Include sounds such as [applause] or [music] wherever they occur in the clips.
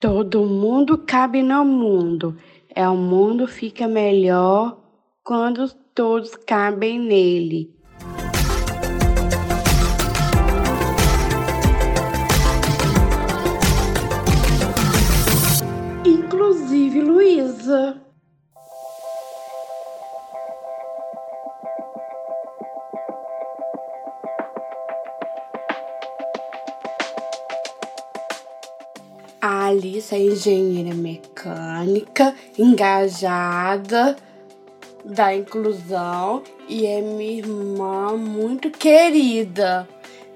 Todo mundo cabe no mundo. É o mundo fica melhor quando todos cabem nele. A é engenheira mecânica, engajada da inclusão e é minha irmã muito querida.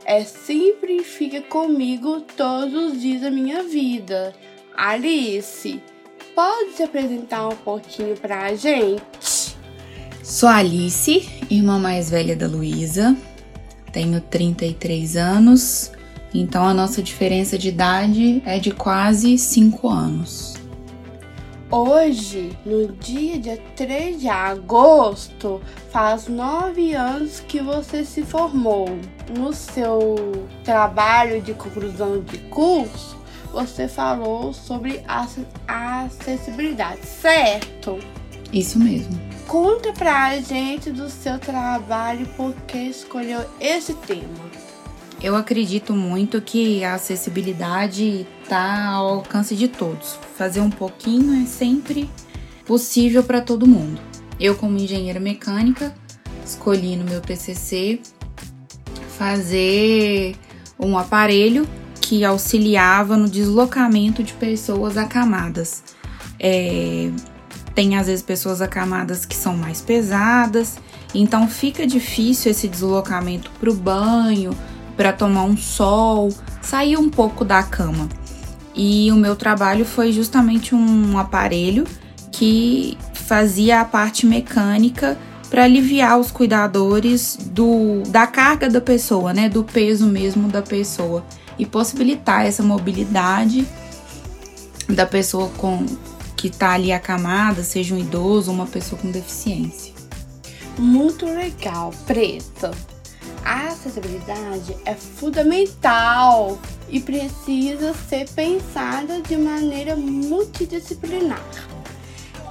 É sempre fica comigo todos os dias da minha vida. Alice, pode se apresentar um pouquinho pra gente? Sou Alice, irmã mais velha da Luísa. Tenho 33 anos então a nossa diferença de idade é de quase 5 anos. Hoje, no dia, dia 3 de agosto, faz nove anos que você se formou. No seu trabalho de conclusão de curso, você falou sobre a acessibilidade, certo? Isso mesmo. Conta pra gente do seu trabalho por que escolheu esse tema. Eu acredito muito que a acessibilidade está ao alcance de todos. Fazer um pouquinho é sempre possível para todo mundo. Eu, como engenheira mecânica, escolhi no meu TCC fazer um aparelho que auxiliava no deslocamento de pessoas acamadas. É, tem às vezes pessoas acamadas que são mais pesadas, então fica difícil esse deslocamento para o banho, para tomar um sol, sair um pouco da cama. E o meu trabalho foi justamente um aparelho que fazia a parte mecânica para aliviar os cuidadores do, da carga da pessoa, né, do peso mesmo da pessoa e possibilitar essa mobilidade da pessoa com que está ali acamada, seja um idoso ou uma pessoa com deficiência. Muito legal, Preta. A acessibilidade é fundamental e precisa ser pensada de maneira multidisciplinar.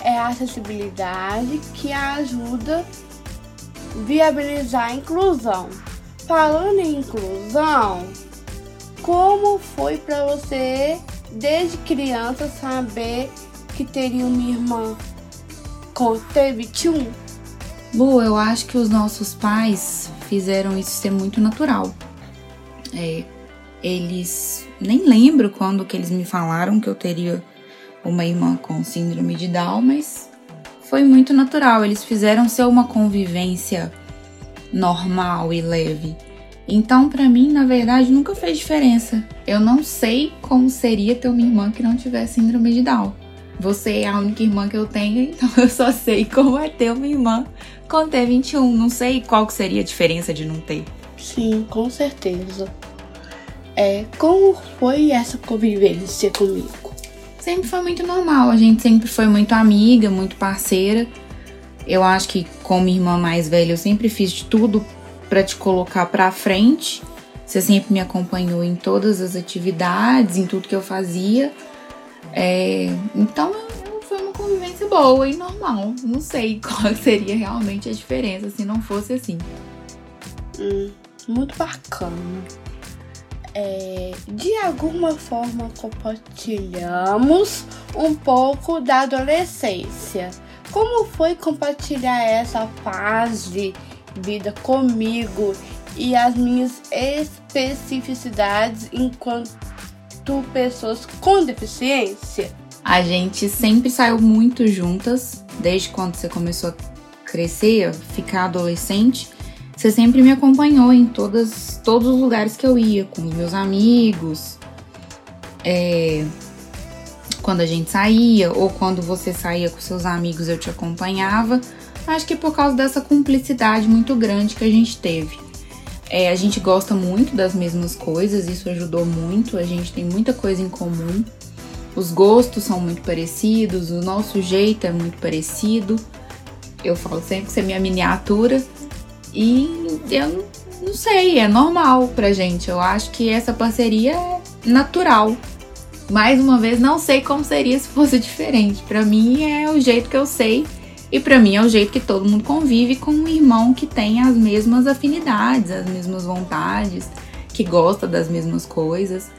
É a acessibilidade que ajuda a viabilizar a inclusão. Falando em inclusão, como foi para você desde criança saber que teria uma irmã com T21? Lu, eu acho que os nossos pais fizeram isso ser muito natural. É, eles nem lembro quando que eles me falaram que eu teria uma irmã com síndrome de Down, mas foi muito natural. Eles fizeram ser uma convivência normal e leve. Então, para mim, na verdade, nunca fez diferença. Eu não sei como seria ter uma irmã que não tivesse síndrome de Down. Você é a única irmã que eu tenho, [laughs] então eu só sei como é ter uma irmã com T21. Não sei qual que seria a diferença de não ter. Sim, com certeza. É, como foi essa convivência comigo? Sempre foi muito normal. A gente sempre foi muito amiga, muito parceira. Eu acho que como irmã mais velha, eu sempre fiz de tudo para te colocar para frente. Você sempre me acompanhou em todas as atividades, em tudo que eu fazia. É, então convivência boa e normal. Não sei [laughs] qual seria realmente a diferença se não fosse assim. Hum, muito bacana. É, de alguma forma compartilhamos um pouco da adolescência. Como foi compartilhar essa fase vida comigo e as minhas especificidades enquanto pessoas com deficiência? A gente sempre saiu muito juntas, desde quando você começou a crescer, ficar adolescente. Você sempre me acompanhou em todas, todos os lugares que eu ia, com os meus amigos. É, quando a gente saía, ou quando você saía com seus amigos, eu te acompanhava. Acho que por causa dessa cumplicidade muito grande que a gente teve. É, a gente gosta muito das mesmas coisas, isso ajudou muito, a gente tem muita coisa em comum. Os gostos são muito parecidos, o nosso jeito é muito parecido. Eu falo sempre que você é minha miniatura. E eu não sei, é normal pra gente. Eu acho que essa parceria é natural. mais uma vez, não sei como seria se fosse diferente. Para mim é o jeito que eu sei e para mim é o jeito que todo mundo convive com um irmão que tem as mesmas afinidades, as mesmas vontades, que gosta das mesmas coisas.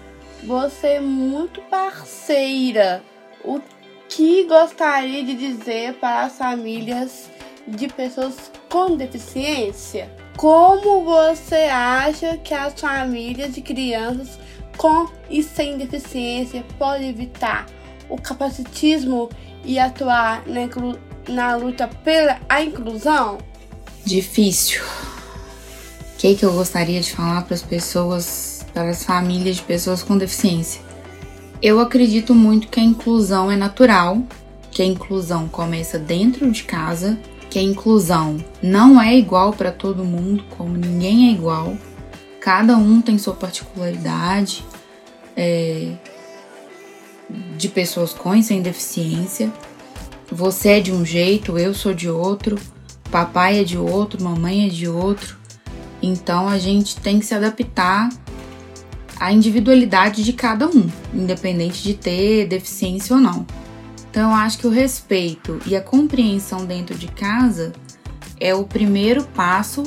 Você é muito parceira. O que gostaria de dizer para as famílias de pessoas com deficiência? Como você acha que as famílias de crianças com e sem deficiência podem evitar o capacitismo e atuar na, na luta pela a inclusão? Difícil. O que, que eu gostaria de falar para as pessoas, para as famílias de pessoas com deficiência? Eu acredito muito que a inclusão é natural, que a inclusão começa dentro de casa que a inclusão não é igual para todo mundo, como ninguém é igual. Cada um tem sua particularidade é, de pessoas com e sem deficiência. Você é de um jeito, eu sou de outro, papai é de outro, mamãe é de outro. Então a gente tem que se adaptar à individualidade de cada um, independente de ter deficiência ou não. Então, eu acho que o respeito e a compreensão dentro de casa é o primeiro passo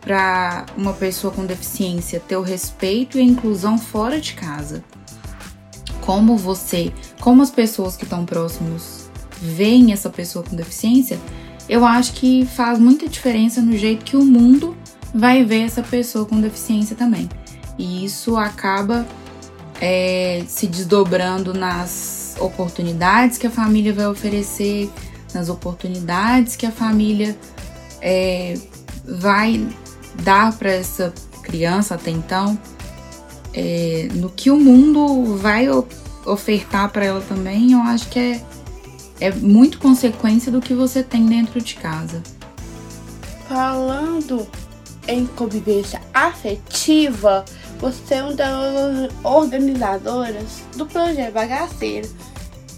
para uma pessoa com deficiência ter o respeito e a inclusão fora de casa. Como você, como as pessoas que estão próximos veem essa pessoa com deficiência, eu acho que faz muita diferença no jeito que o mundo vai ver essa pessoa com deficiência também. E isso acaba é, se desdobrando nas oportunidades que a família vai oferecer, nas oportunidades que a família é, vai dar para essa criança até então, é, no que o mundo vai ofertar para ela também, eu acho que é, é muito consequência do que você tem dentro de casa. Falando em convivência afetiva, você é uma das organizadoras do projeto Bagaceiro.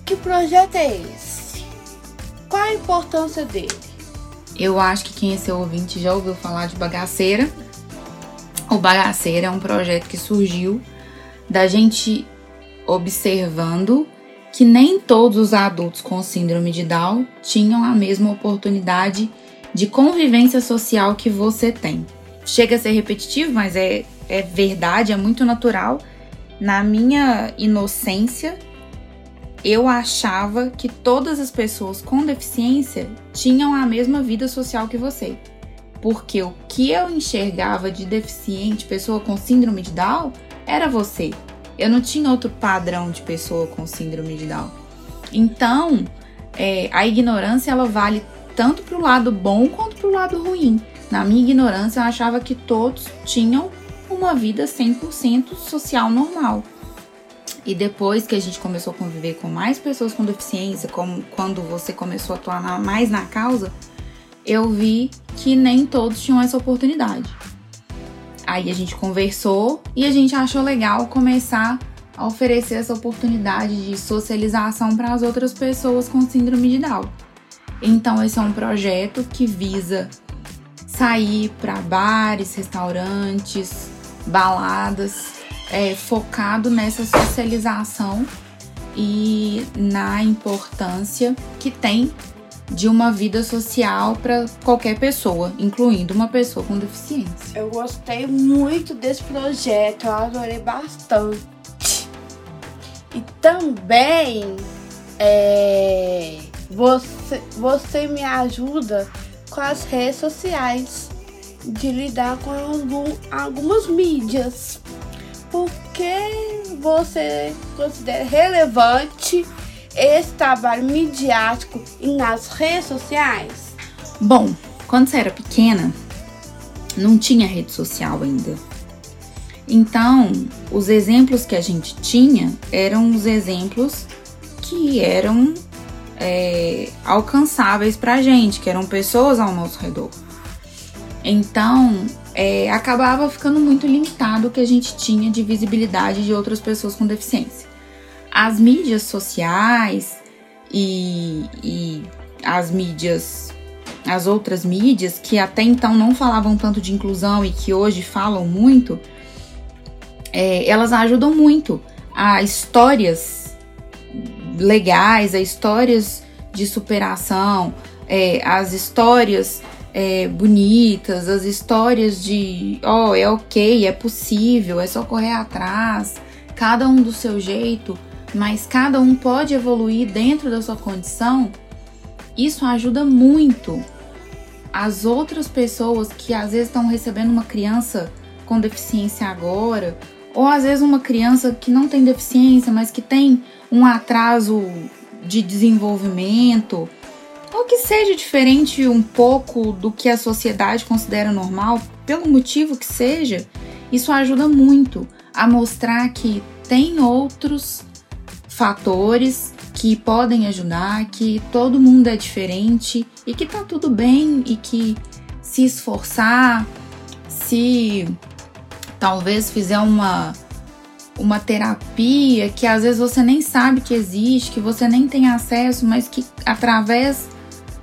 Que projeto é esse? Qual a importância dele? Eu acho que quem é seu ouvinte já ouviu falar de Bagaceira. O Bagaceira é um projeto que surgiu da gente observando que nem todos os adultos com síndrome de Down tinham a mesma oportunidade de convivência social que você tem. Chega a ser repetitivo, mas é é verdade, é muito natural. Na minha inocência, eu achava que todas as pessoas com deficiência tinham a mesma vida social que você. Porque o que eu enxergava de deficiente, pessoa com síndrome de Down, era você. Eu não tinha outro padrão de pessoa com síndrome de Down. Então, é, a ignorância ela vale tanto para o lado bom quanto para o lado ruim. Na minha ignorância, eu achava que todos tinham uma vida 100% social normal. E depois que a gente começou a conviver com mais pessoas com deficiência, como quando você começou a atuar mais na causa, eu vi que nem todos tinham essa oportunidade. Aí a gente conversou e a gente achou legal começar a oferecer essa oportunidade de socialização para as outras pessoas com síndrome de Down. Então, esse é um projeto que visa sair para bares, restaurantes, baladas, é, focado nessa socialização e na importância que tem de uma vida social para qualquer pessoa, incluindo uma pessoa com deficiência. Eu gostei muito desse projeto, eu adorei bastante. E também é, você, você me ajuda com as redes sociais de lidar com algum, algumas mídias. Por que você considera relevante esse trabalho midiático nas redes sociais? Bom, quando você era pequena, não tinha rede social ainda. Então, os exemplos que a gente tinha eram os exemplos que eram é, alcançáveis pra gente, que eram pessoas ao nosso redor. Então, é, acabava ficando muito limitado o que a gente tinha de visibilidade de outras pessoas com deficiência. As mídias sociais e, e as mídias, as outras mídias que até então não falavam tanto de inclusão e que hoje falam muito, é, elas ajudam muito a histórias legais, a histórias de superação, é, as histórias é, bonitas, as histórias de, ó, oh, é ok, é possível, é só correr atrás, cada um do seu jeito, mas cada um pode evoluir dentro da sua condição. Isso ajuda muito as outras pessoas que às vezes estão recebendo uma criança com deficiência agora, ou às vezes uma criança que não tem deficiência, mas que tem um atraso de desenvolvimento ou que seja diferente um pouco do que a sociedade considera normal, pelo motivo que seja, isso ajuda muito a mostrar que tem outros fatores que podem ajudar, que todo mundo é diferente e que tá tudo bem e que se esforçar, se talvez fizer uma uma terapia que às vezes você nem sabe que existe, que você nem tem acesso, mas que através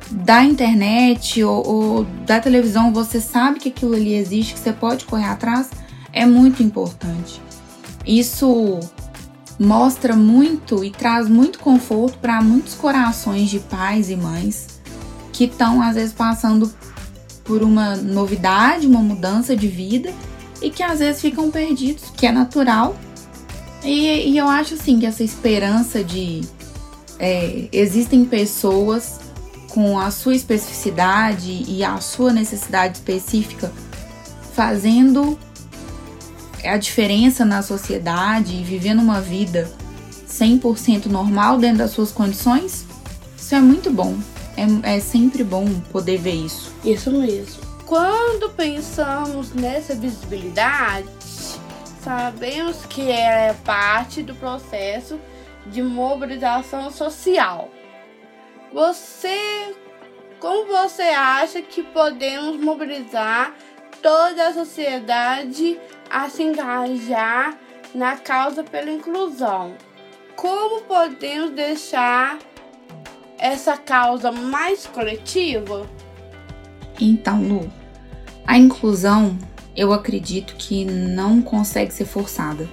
da internet ou, ou, da televisão você sabe que aquilo ali existe, que você pode correr atrás, é muito importante. Isso mostra muito e traz muito conforto para muitos corações de pais e mães que estão às vezes passando por uma novidade, uma mudança de vida e que às vezes ficam perdidos, que é natural. E, e eu acho assim que essa esperança de é, existem pessoas com a sua especificidade e a sua necessidade específica, fazendo a diferença na sociedade e vivendo uma vida 100% normal dentro das suas condições, isso é muito bom. É, é sempre bom poder ver isso. Isso mesmo. Quando pensamos nessa visibilidade, sabemos que é parte do processo de mobilização social você, como você acha que podemos mobilizar toda a sociedade a se engajar na causa pela inclusão? Como podemos deixar essa causa mais coletiva? Então, Lu, a inclusão eu acredito que não consegue ser forçada.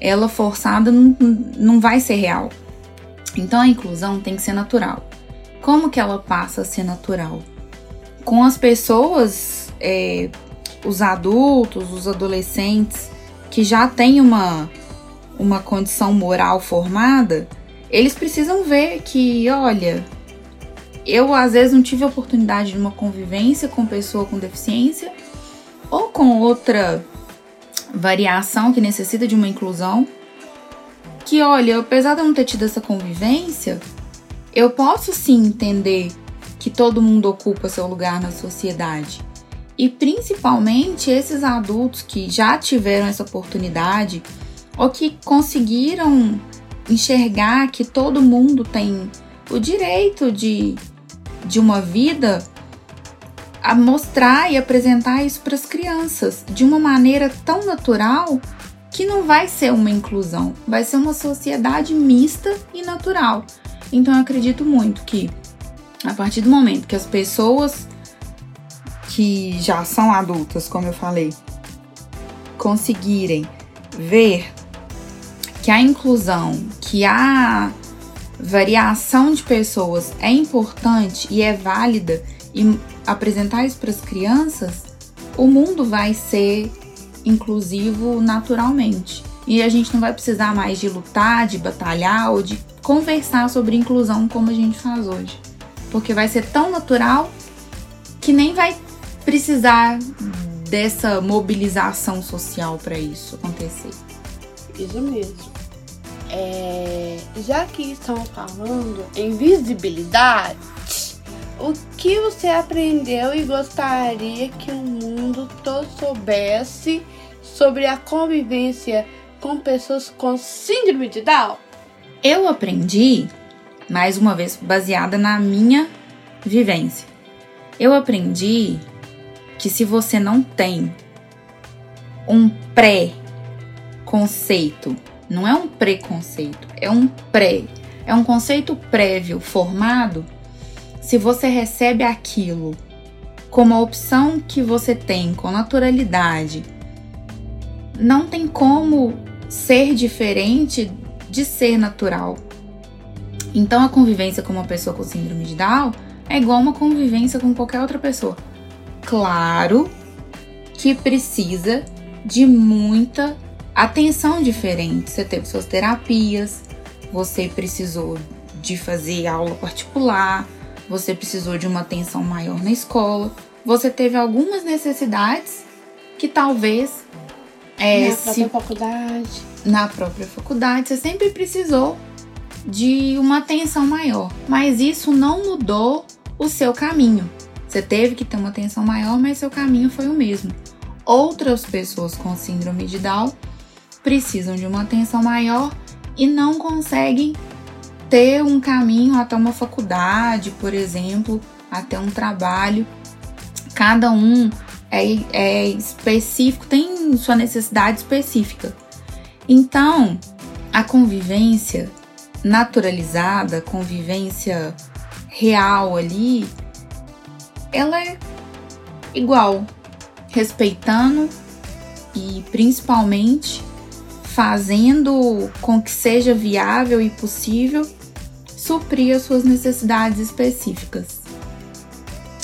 Ela forçada não, não vai ser real. Então a inclusão tem que ser natural. Como que ela passa a ser natural? Com as pessoas, é, os adultos, os adolescentes que já têm uma, uma condição moral formada, eles precisam ver que, olha, eu às vezes não tive oportunidade de uma convivência com pessoa com deficiência ou com outra variação que necessita de uma inclusão que, olha, apesar de eu não ter tido essa convivência, eu posso sim entender que todo mundo ocupa seu lugar na sociedade. E principalmente esses adultos que já tiveram essa oportunidade ou que conseguiram enxergar que todo mundo tem o direito de, de uma vida a mostrar e apresentar isso para as crianças de uma maneira tão natural que não vai ser uma inclusão, vai ser uma sociedade mista e natural. Então eu acredito muito que a partir do momento que as pessoas que já são adultas, como eu falei, conseguirem ver que a inclusão, que a variação de pessoas é importante e é válida e apresentar isso para as crianças, o mundo vai ser inclusivo naturalmente. E a gente não vai precisar mais de lutar, de batalhar ou de conversar sobre inclusão como a gente faz hoje. Porque vai ser tão natural que nem vai precisar dessa mobilização social para isso acontecer. Isso mesmo. É, já que estamos falando em visibilidade, o que você aprendeu e gostaria que o mundo todo soubesse sobre a convivência com pessoas com síndrome de Down? Eu aprendi, mais uma vez baseada na minha vivência. Eu aprendi que se você não tem um pré-conceito, não é um preconceito, é um pré, é um conceito prévio formado se você recebe aquilo como a opção que você tem com naturalidade, não tem como ser diferente de ser natural. Então a convivência com uma pessoa com síndrome de Down é igual uma convivência com qualquer outra pessoa. Claro que precisa de muita atenção diferente. Você teve suas terapias, você precisou de fazer aula particular, você precisou de uma atenção maior na escola, você teve algumas necessidades que talvez é, na própria faculdade. Na própria faculdade, você sempre precisou de uma atenção maior, mas isso não mudou o seu caminho. Você teve que ter uma atenção maior, mas seu caminho foi o mesmo. Outras pessoas com síndrome de Down precisam de uma atenção maior e não conseguem ter um caminho até uma faculdade, por exemplo, até um trabalho. Cada um é, é específico, tem sua necessidade específica. Então, a convivência naturalizada, convivência real ali, ela é igual, respeitando e principalmente fazendo com que seja viável e possível suprir as suas necessidades específicas.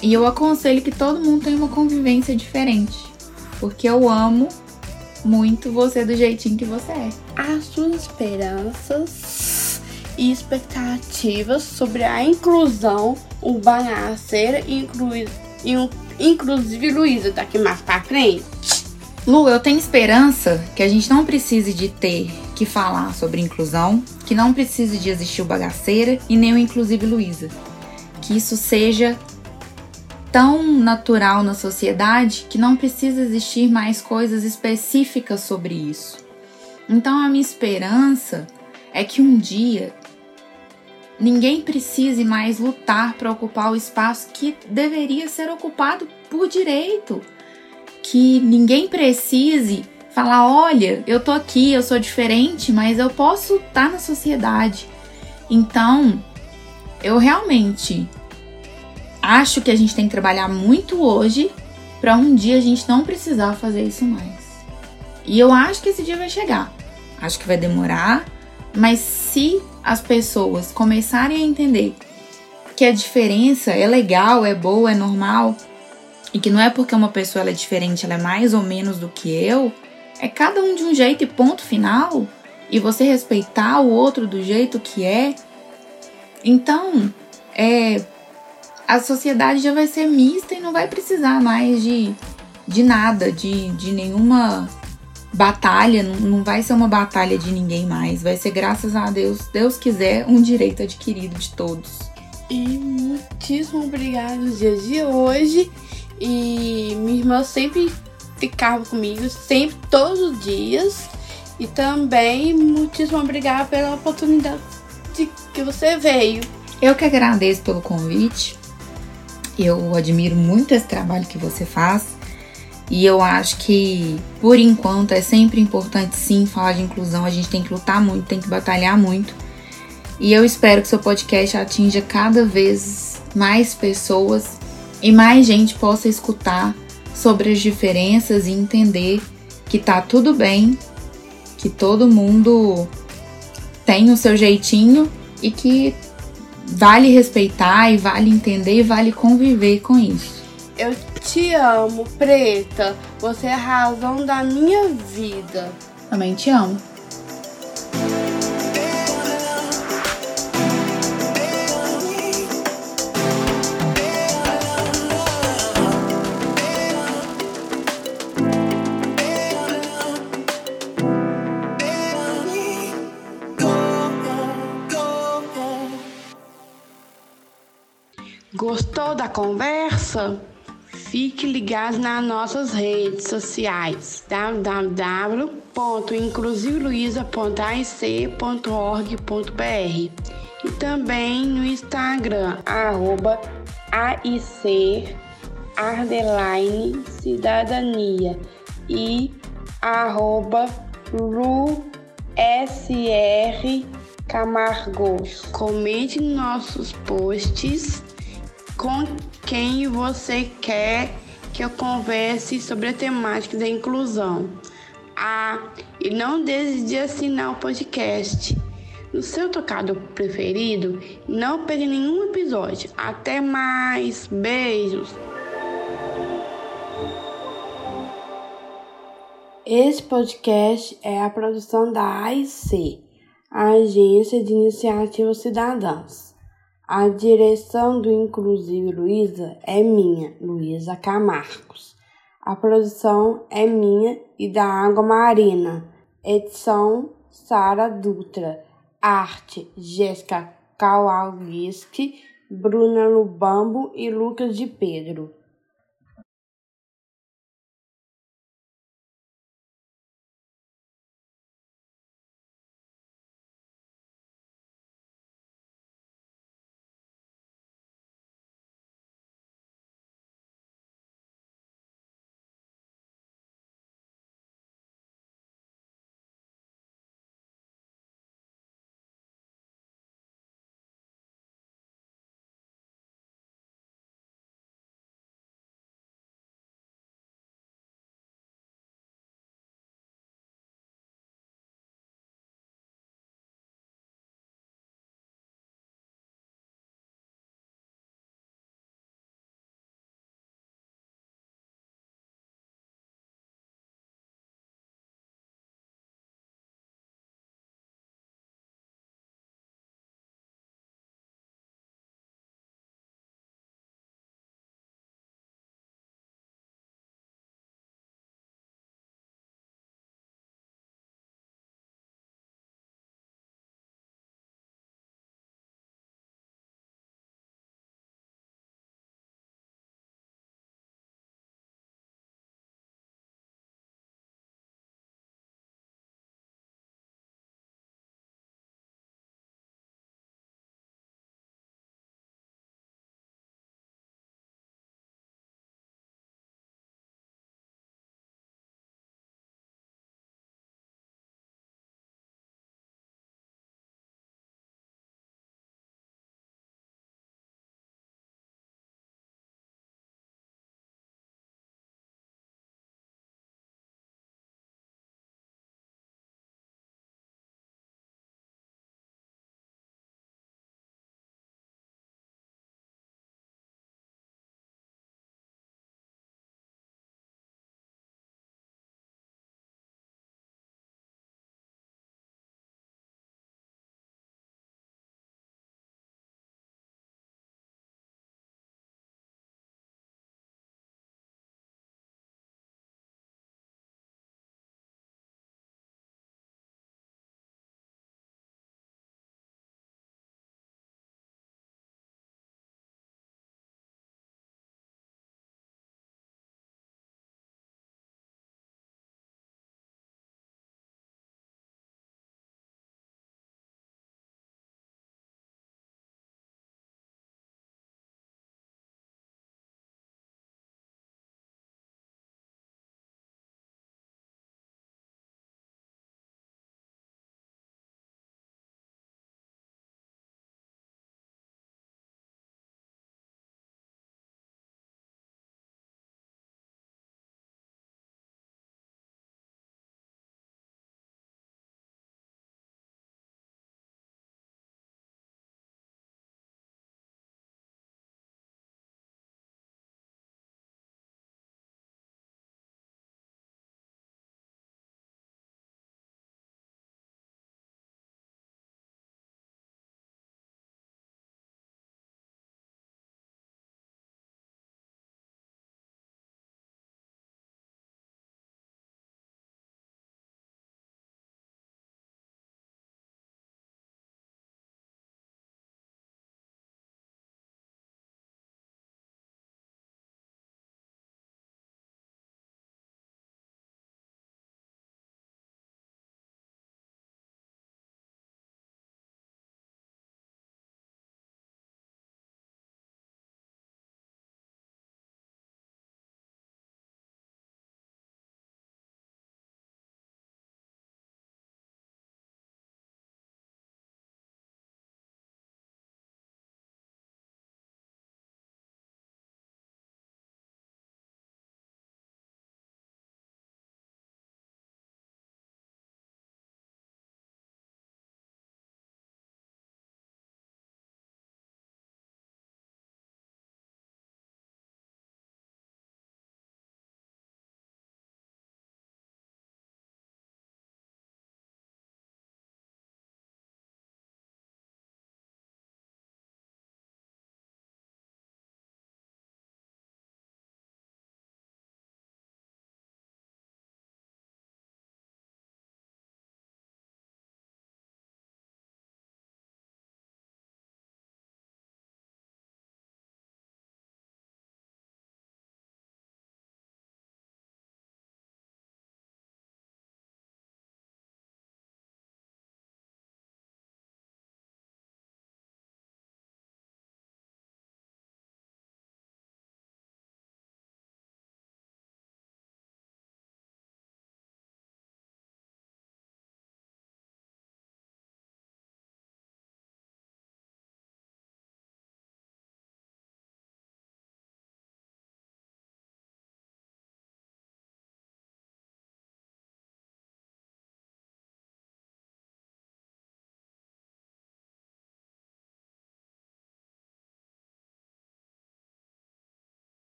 E eu aconselho que todo mundo tenha uma convivência diferente, porque eu amo muito você do jeitinho que você é. As suas esperanças e expectativas sobre a inclusão urbanaceira, inclui, inclusive Luísa, daqui mais pra frente. Lu, eu tenho esperança que a gente não precise de ter que falar sobre inclusão, que não precise de existir o bagaceira e nem o inclusive Luísa. Que isso seja tão natural na sociedade que não precisa existir mais coisas específicas sobre isso. Então a minha esperança é que um dia ninguém precise mais lutar para ocupar o espaço que deveria ser ocupado por direito. Que ninguém precise falar: olha, eu tô aqui, eu sou diferente, mas eu posso estar na sociedade. Então, eu realmente acho que a gente tem que trabalhar muito hoje para um dia a gente não precisar fazer isso mais. E eu acho que esse dia vai chegar. Acho que vai demorar, mas se as pessoas começarem a entender que a diferença é legal, é boa, é normal, e que não é porque uma pessoa é diferente, ela é mais ou menos do que eu, é cada um de um jeito e ponto final, e você respeitar o outro do jeito que é. Então, é a sociedade já vai ser mista e não vai precisar mais de, de nada, de, de nenhuma batalha, não, não vai ser uma batalha de ninguém mais, vai ser graças a Deus, Deus quiser, um direito adquirido de todos. E muitíssimo obrigada nos dias de hoje. E minha irmã sempre ficava comigo, sempre, todos os dias. E também muitíssimo obrigada pela oportunidade de que você veio. Eu que agradeço pelo convite. Eu admiro muito esse trabalho que você faz e eu acho que, por enquanto, é sempre importante sim falar de inclusão. A gente tem que lutar muito, tem que batalhar muito. E eu espero que seu podcast atinja cada vez mais pessoas e mais gente possa escutar sobre as diferenças e entender que tá tudo bem, que todo mundo tem o seu jeitinho e que vale respeitar e vale entender e vale conviver com isso. Eu te amo, Preta. Você é a razão da minha vida. Também te amo. Gostou da conversa? Fique ligado nas nossas redes sociais www.inclusiveluiza.aic.org.br e também no Instagram arroba AIC Ardeline Cidadania e arroba RuSR Camargos. Comente nossos posts com quem você quer que eu converse sobre a temática da inclusão. Ah, e não deixe de assinar o podcast no seu tocado preferido. Não perca nenhum episódio. Até mais. Beijos. Esse podcast é a produção da AIC, a Agência de Iniciativas Cidadãs. A direção do Inclusive Luísa é minha, Luísa Camarcos. A produção é minha e da Água Marina. Edição Sara Dutra. Arte Jéssica Kowalski, Bruna Lubambo e Lucas de Pedro.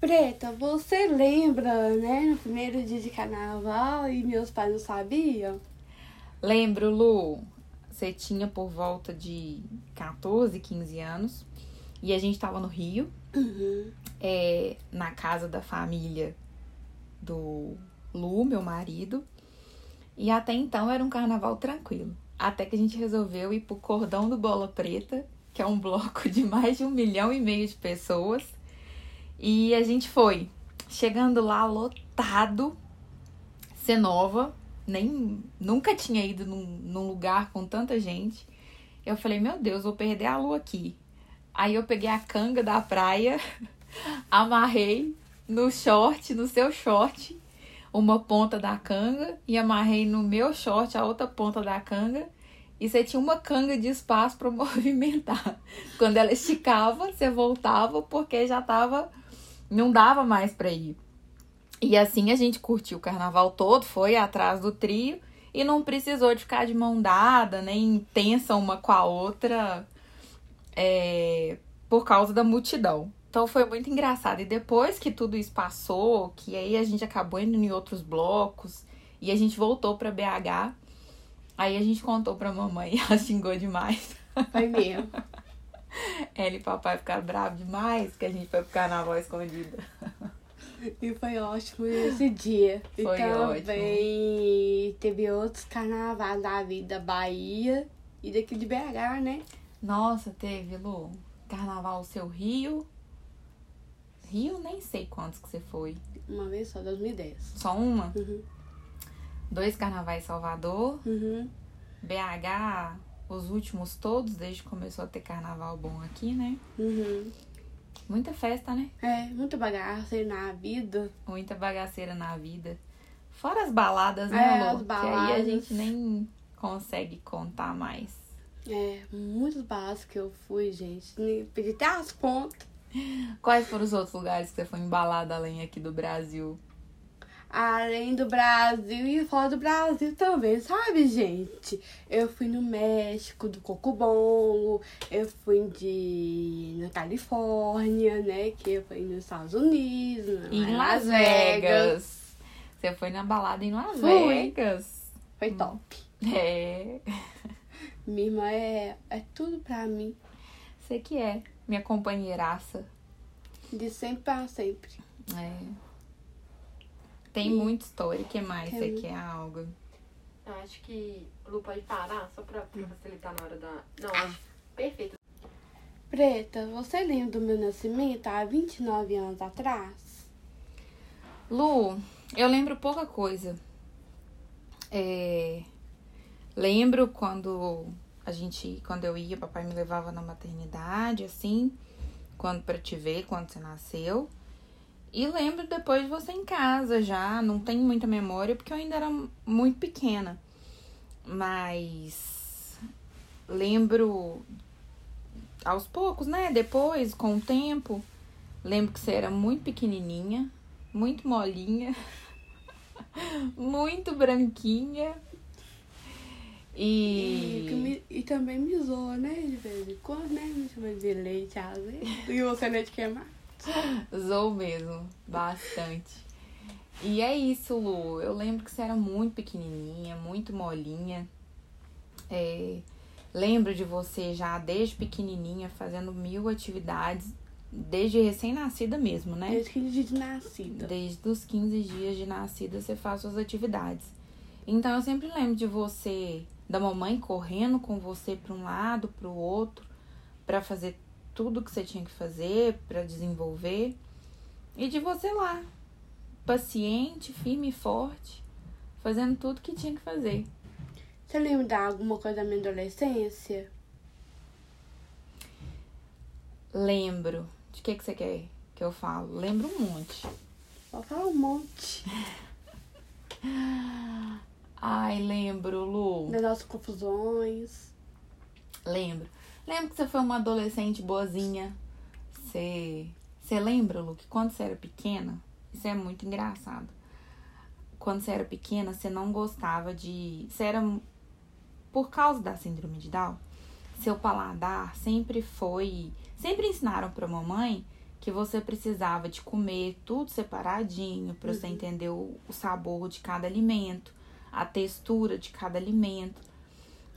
Preta, você lembra, né, no primeiro dia de carnaval e meus pais não sabiam? Lembro, Lu. Você tinha por volta de 14, 15 anos. E a gente tava no Rio, Uhum. é, na casa da família do Lu, meu marido. E até então era um carnaval tranquilo. Até que a gente resolveu ir pro Cordão do Bola Preta, que é um bloco de mais de um milhão e meio de pessoas. E a gente foi. Chegando lá lotado, ser nova, nem nunca tinha ido num, num lugar com tanta gente. Eu falei, meu Deus, vou perder a lua aqui. Aí eu peguei a canga da praia, [laughs] amarrei no short, no seu short, uma ponta da canga e amarrei no meu short a outra ponta da canga. E você tinha uma canga de espaço para [laughs] movimentar. Quando ela esticava, você voltava porque já tava não dava mais para ir. E assim a gente curtiu o carnaval todo, foi atrás do trio e não precisou de ficar de mão dada, nem tensa uma com a outra é, por causa da multidão. Então foi muito engraçado. E depois que tudo isso passou, que aí a gente acabou indo em outros blocos e a gente voltou para BH, aí a gente contou pra mamãe e [laughs] ela xingou demais. Foi mesmo. [laughs] Ela e papai ficaram bravos demais que a gente foi pro carnaval escondida. [laughs] E foi ótimo esse dia. Foi e também teve outros carnavais da vida Bahia e daqui de BH, né? Nossa, teve, Lu. Carnaval seu Rio. Rio, nem sei quantos que você foi. Uma vez só, 2010. Só uma? Uhum. Dois carnavais Salvador. Uhum. BH, os últimos todos, desde que começou a ter carnaval bom aqui, né? Uhum. Muita festa, né? É, muito bagaço na vida. Muita bagaceira na vida. Fora as baladas, né, É, as Que aí a baladas. gente nem consegue contar mais. É, muitos balas que eu fui, gente. Perdi até as contas. [laughs] Quais foram os outros lugares que você foi embalada além aqui do Brasil? Além do Brasil e fora do Brasil também, sabe, gente? Eu fui no México, do Cocobongo, eu fui de na Califórnia, né? Que foi nos Estados Unidos, na- Em Las Las Vegas. Você foi na balada em Las Fui. Vegas. Foi top. É. [laughs] Minha irmã é, é tudo pra mim, Você que é. Minha companheiraça. de sempre pra sempre. É. Tem E- muita história. O que mais Tem você quer algo? Eu acho que o Lu pode parar só pra, pra facilitar na hora da. Não, acho perfeito. Preta, você lembra do meu nascimento há 29 anos atrás? Lu, eu lembro pouca coisa. É, lembro quando a gente, quando eu ia, papai me levava na maternidade, assim, quando para te ver, quando você nasceu. E lembro depois de você em casa já, não tenho muita memória porque eu ainda era muito pequena. Mas lembro aos poucos, né? Depois, com o tempo, lembro que você era muito pequenininha, muito molinha, [laughs] muito branquinha. E, E e também me zoa, né? De vez em quando, né? Me chama de leite azedo. E você não é de queimar? [laughs] Zou mesmo, bastante. E é isso, Lu. Eu lembro que você era muito pequenininha, muito molinha. É, lembro de você já desde pequenininha fazendo mil atividades, desde recém-nascida mesmo, né? Desde que dia de nascida. Desde os 15 dias de nascida você faz suas atividades. Então eu sempre lembro de você, da mamãe correndo com você para um lado, para o outro, para fazer tudo que você tinha que fazer, para desenvolver. E de você lá, paciente, firme e forte, fazendo tudo que tinha que fazer. Você lembra de alguma coisa da minha adolescência? Lembro. De que, que você quer que eu falo? Lembro um monte. Vou falar um monte Ai, lembro, Lu. das nossas confusões. Lembro. Lembro que você foi uma adolescente boazinha. Você, você lembra, Lu, que quando você era pequena, isso é muito engraçado. Quando você era pequena, você não gostava de. Você era. Por causa da síndrome de Down, seu paladar sempre foi. Sempre ensinaram pra mamãe que você precisava de comer tudo separadinho para você Uhum. entender o, o sabor de cada alimento, a textura de cada alimento.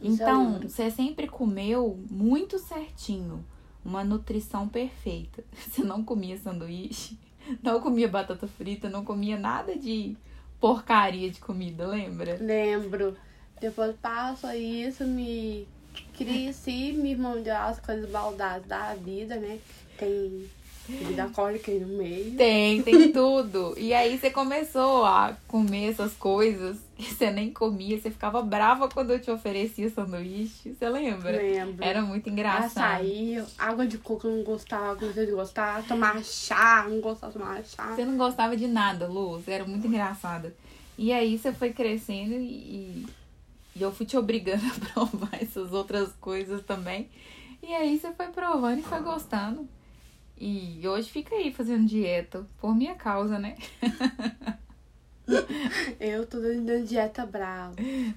Eu Então, você sempre comeu muito certinho, uma nutrição perfeita. [laughs] Você não comia sanduíche, [laughs] não comia batata frita, não comia nada de porcaria de comida, lembra? Lembro. Depois passo isso, me cresci, me irmão deu as coisas maldades da vida, né? Tem vida alcoólica aí no meio. Tem, tem [laughs] tudo. E aí você começou a comer essas coisas que você nem comia, você ficava brava quando eu te oferecia sanduíche, você lembra? Lembro. Era muito engraçado. Açaí, água de coco eu não gostava, comecei a gostar, tomar chá, não gostava de tomar chá. Você não gostava de nada, Lu. Você era muito engraçada. E aí você foi crescendo e, e eu fui te obrigando [laughs] a provar essas outras coisas também. E aí você foi provando e foi gostando. E hoje fica aí fazendo dieta por minha causa, né? [laughs] Eu tô dando dieta brava.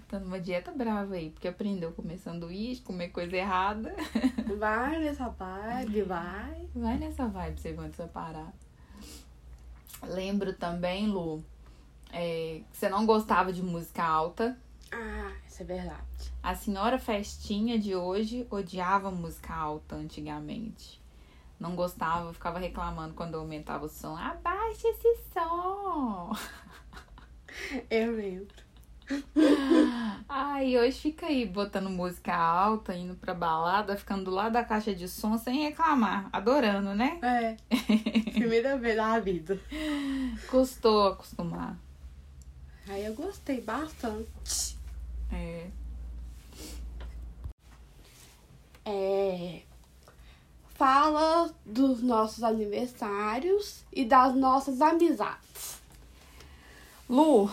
Tá numa dieta brava aí, porque aprendeu a comer sanduíche, comer coisa errada. [laughs] Vai nessa vibe, vai. Vai nessa vibe, você quando você parar. Lembro também, Lu, é, que você não gostava de música alta. Ah, isso é verdade. A senhora festinha de hoje odiava música alta antigamente. Não gostava, ficava reclamando quando aumentava o som. Abaixa esse som! [laughs] Eu lembro. Ai, hoje fica aí botando música alta, indo pra balada, ficando do lado da caixa de som sem reclamar. Adorando, né? É. Primeira vez na vida. Custou acostumar. Aí eu gostei bastante. É. É. Fala dos nossos aniversários e das nossas amizades. Lu,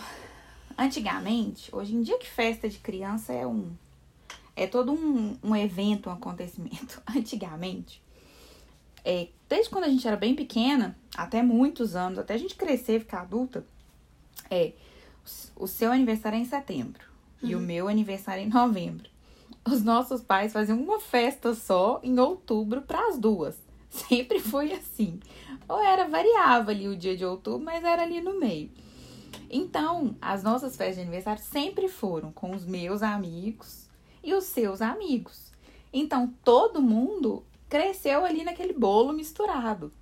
antigamente, hoje em dia que festa de criança é um. É todo um, um evento, um acontecimento. [laughs] Antigamente, é, desde quando a gente era bem pequena, até muitos anos, até a gente crescer, ficar adulta, é. O seu aniversário é em setembro e o meu aniversário é em novembro. Os nossos pais faziam uma festa só em outubro para as duas. [laughs] Sempre foi assim. Ou era variava ali o dia de outubro, mas era ali no meio. Então, as nossas festas de aniversário sempre foram com os meus amigos e os seus amigos. Então, todo mundo cresceu ali naquele bolo misturado.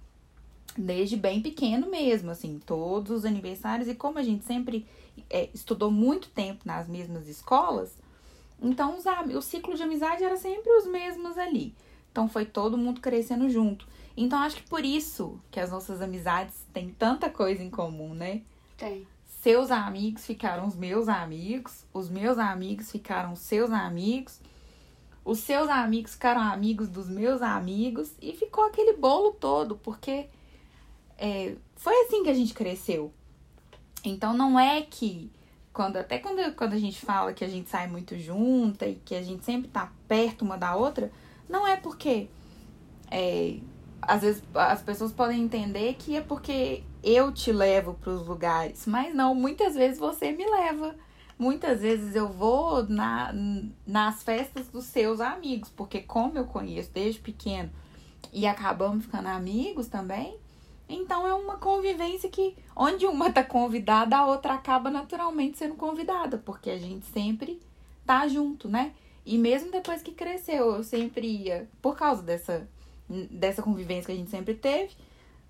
Desde bem pequeno mesmo, assim, todos os aniversários. E como a gente sempre é, estudou muito tempo nas mesmas escolas, então os, o ciclo de amizade era sempre os mesmos ali. Então foi todo mundo crescendo junto. Então acho que por isso que as nossas amizades têm tanta coisa em comum, né? Tem. Seus amigos ficaram os meus amigos, os meus amigos ficaram os seus amigos, os seus amigos ficaram amigos dos meus amigos e ficou aquele bolo todo, porque é, foi assim que a gente cresceu. Então não é que quando até quando, quando a gente fala que a gente sai muito junta e que a gente sempre tá perto uma da outra, não é porque é, às vezes as pessoas podem entender que é porque eu te levo para os lugares, mas não, muitas vezes você me leva. Muitas vezes eu vou na, nas festas dos seus amigos, porque como eu conheço desde pequeno e acabamos ficando amigos também, então é uma convivência que onde uma tá convidada, a outra acaba naturalmente sendo convidada, porque a gente sempre tá junto, né? E mesmo depois que cresceu, eu sempre ia, por causa dessa, dessa convivência que a gente sempre teve,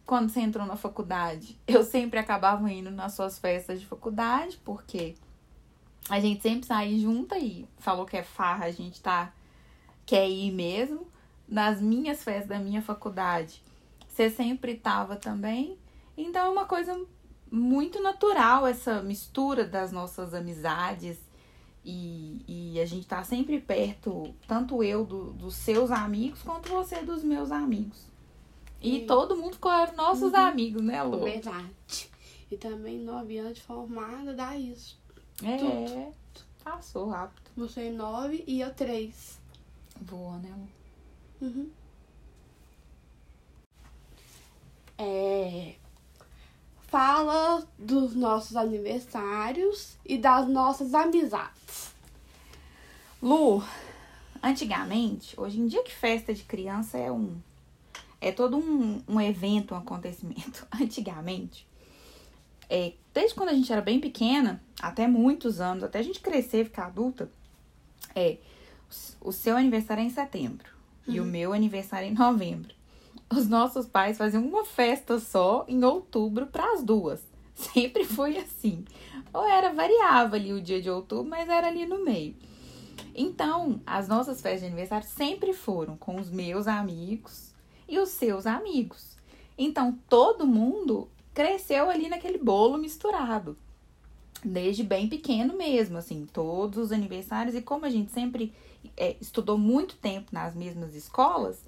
quando você entrou na faculdade, [laughs] eu sempre acabava indo nas suas festas de faculdade, porque a gente sempre saía junta e falou que é farra, a gente tá quer ir mesmo. Nas minhas festas da minha faculdade, você sempre tava também. Então é uma coisa muito natural essa mistura das nossas amizades e, e a gente tá sempre perto, tanto eu do, dos seus amigos quanto você dos meus amigos. E Sim. todo mundo ficou nossos amigos, né, Lu? Verdade. E também nove anos de formada dá isso. É, Tudo. passou rápido. Você nove e eu três. Boa, né, Lu? Uhum. É. Fala dos nossos aniversários e das nossas amizades. Lu, antigamente, hoje em dia que festa de criança é um é todo um, um evento, um acontecimento. [laughs] Antigamente, é, desde quando a gente era bem pequena, até muitos anos, até a gente crescer, ficar adulta, é, o seu aniversário é em setembro uhum. e o meu aniversário é em novembro. Os nossos pais faziam uma festa só em outubro para as duas. [laughs] Sempre foi assim. Ou era variava ali o dia de outubro, mas era ali no meio. Então, as nossas festas de aniversário sempre foram com os meus amigos e os seus amigos. Então, todo mundo cresceu ali naquele bolo misturado. Desde bem pequeno mesmo, assim, todos os aniversários. E como a gente sempre é, estudou muito tempo nas mesmas escolas,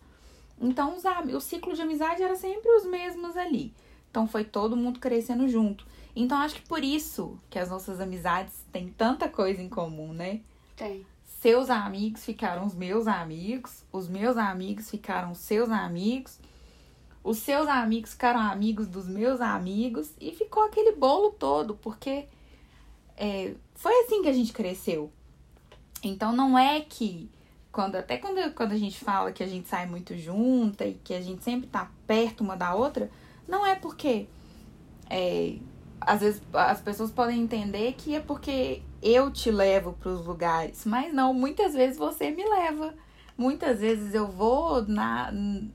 então os, o ciclo de amizade era sempre os mesmos ali. Então foi todo mundo crescendo junto. Então acho que por isso que as nossas amizades têm tanta coisa em comum, né? Tem. Seus amigos ficaram os meus amigos, os meus amigos ficaram seus amigos, os seus amigos ficaram amigos dos meus amigos e ficou aquele bolo todo, porque é, foi assim que a gente cresceu. Então não é que quando até quando, quando a gente fala que a gente sai muito junta e que a gente sempre tá perto uma da outra, não é porque é, às vezes as pessoas podem entender que é porque eu te levo para os lugares, mas não, muitas vezes você me leva. Muitas vezes eu vou na,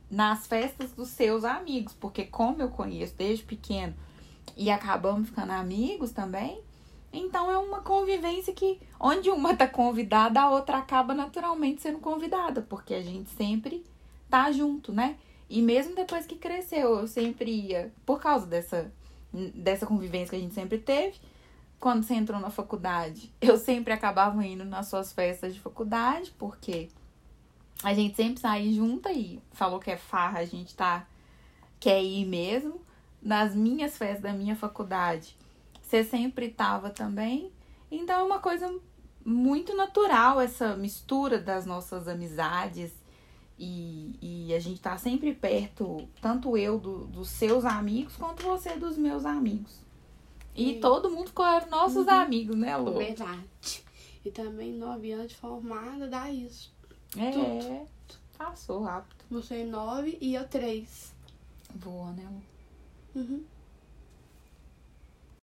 nas festas dos seus amigos, porque como eu conheço desde pequeno e acabamos ficando amigos também, então é uma convivência que onde uma tá convidada, a outra acaba naturalmente sendo convidada, porque a gente sempre tá junto, né? E mesmo depois que cresceu, eu sempre ia, por causa dessa, dessa convivência que a gente sempre teve, quando você entrou na faculdade, eu sempre acabava indo nas suas festas de faculdade, porque a gente sempre sai junta e falou que é farra, a gente tá quer ir mesmo. Nas minhas festas da minha faculdade, você sempre tava também. Então é uma coisa muito natural essa mistura das nossas amizades e, e a gente tá sempre perto, tanto eu do, dos seus amigos quanto você dos meus amigos. E Sim. todo mundo com nossos uhum. amigos, né, Lu? Verdade. E também nove anos de formada dá isso. É, Tudo. passou rápido. Você nove e eu três. Boa, né, Lu? Uhum.